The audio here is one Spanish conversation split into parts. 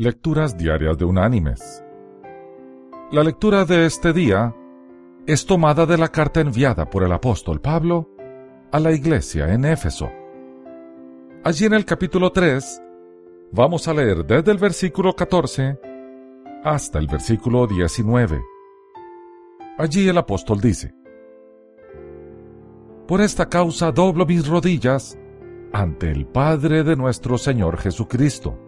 Lecturas Diarias de Unánimes. La lectura de este día es tomada de la carta enviada por el apóstol Pablo a la iglesia en Éfeso. Allí en el capítulo 3 vamos a leer desde el versículo 14 hasta el versículo 19. Allí el apóstol dice, Por esta causa doblo mis rodillas ante el Padre de nuestro Señor Jesucristo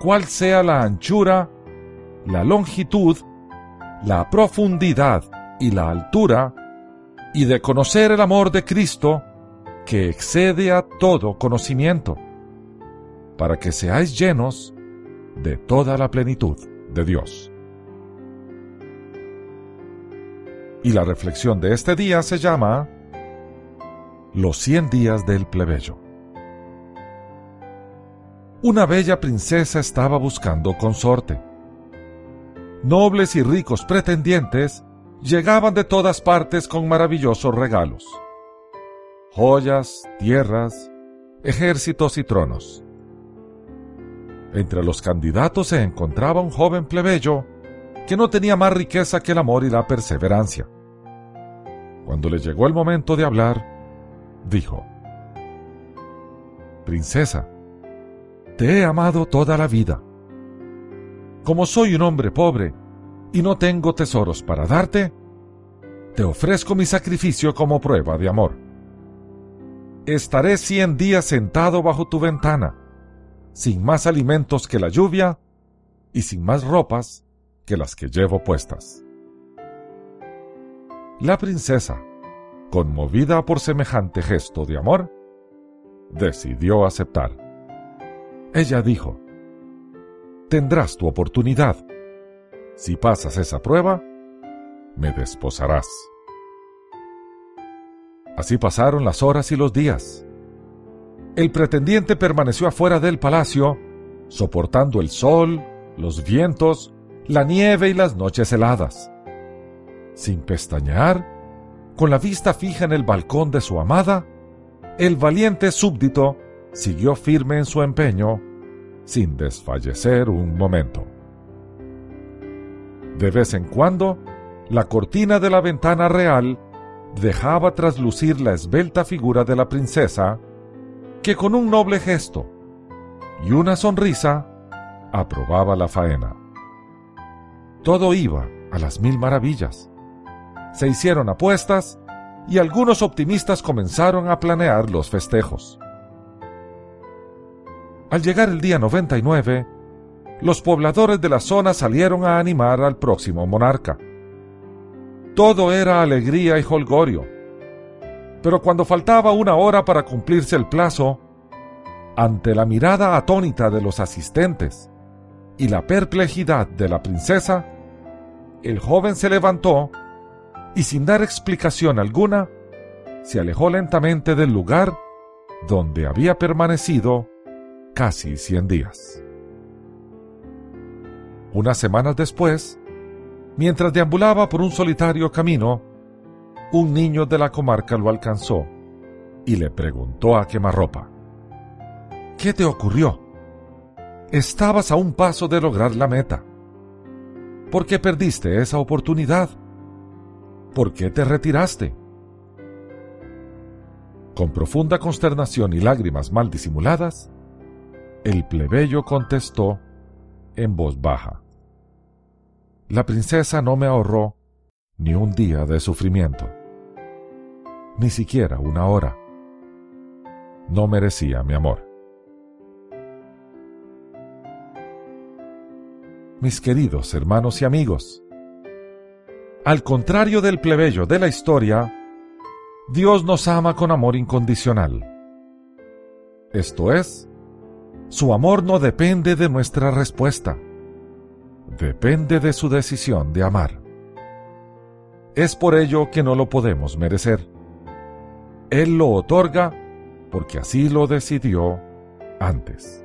cuál sea la anchura, la longitud, la profundidad y la altura, y de conocer el amor de Cristo, que excede a todo conocimiento, para que seáis llenos de toda la plenitud de Dios. Y la reflexión de este día se llama Los cien días del plebeyo una bella princesa estaba buscando consorte. Nobles y ricos pretendientes llegaban de todas partes con maravillosos regalos. Joyas, tierras, ejércitos y tronos. Entre los candidatos se encontraba un joven plebeyo que no tenía más riqueza que el amor y la perseverancia. Cuando le llegó el momento de hablar, dijo, Princesa, te he amado toda la vida. Como soy un hombre pobre y no tengo tesoros para darte, te ofrezco mi sacrificio como prueba de amor. Estaré cien días sentado bajo tu ventana, sin más alimentos que la lluvia y sin más ropas que las que llevo puestas. La princesa, conmovida por semejante gesto de amor, decidió aceptar. Ella dijo, tendrás tu oportunidad. Si pasas esa prueba, me desposarás. Así pasaron las horas y los días. El pretendiente permaneció afuera del palacio, soportando el sol, los vientos, la nieve y las noches heladas. Sin pestañear, con la vista fija en el balcón de su amada, el valiente súbdito siguió firme en su empeño, sin desfallecer un momento. De vez en cuando, la cortina de la ventana real dejaba traslucir la esbelta figura de la princesa, que con un noble gesto y una sonrisa aprobaba la faena. Todo iba a las mil maravillas. Se hicieron apuestas y algunos optimistas comenzaron a planear los festejos. Al llegar el día 99, los pobladores de la zona salieron a animar al próximo monarca. Todo era alegría y holgorio. Pero cuando faltaba una hora para cumplirse el plazo, ante la mirada atónita de los asistentes y la perplejidad de la princesa, el joven se levantó y sin dar explicación alguna, se alejó lentamente del lugar donde había permanecido casi 100 días. Unas semanas después, mientras deambulaba por un solitario camino, un niño de la comarca lo alcanzó y le preguntó a quemarropa, ¿qué te ocurrió? Estabas a un paso de lograr la meta. ¿Por qué perdiste esa oportunidad? ¿Por qué te retiraste? Con profunda consternación y lágrimas mal disimuladas, el plebeyo contestó en voz baja. La princesa no me ahorró ni un día de sufrimiento, ni siquiera una hora. No merecía mi amor. Mis queridos hermanos y amigos, al contrario del plebeyo de la historia, Dios nos ama con amor incondicional. Esto es, su amor no depende de nuestra respuesta, depende de su decisión de amar. Es por ello que no lo podemos merecer. Él lo otorga porque así lo decidió antes.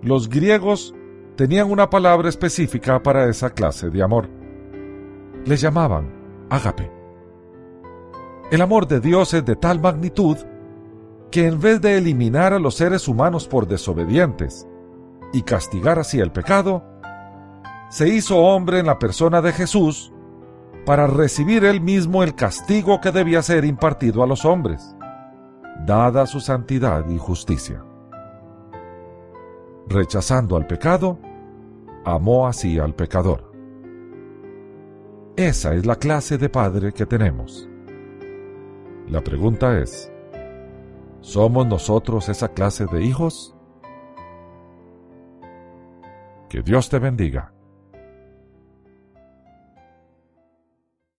Los griegos tenían una palabra específica para esa clase de amor. Le llamaban ágape. El amor de Dios es de tal magnitud que en vez de eliminar a los seres humanos por desobedientes y castigar así el pecado, se hizo hombre en la persona de Jesús para recibir él mismo el castigo que debía ser impartido a los hombres, dada su santidad y justicia. Rechazando al pecado, amó así al pecador. Esa es la clase de padre que tenemos. La pregunta es, ¿somos nosotros esa clase de hijos? Que Dios te bendiga.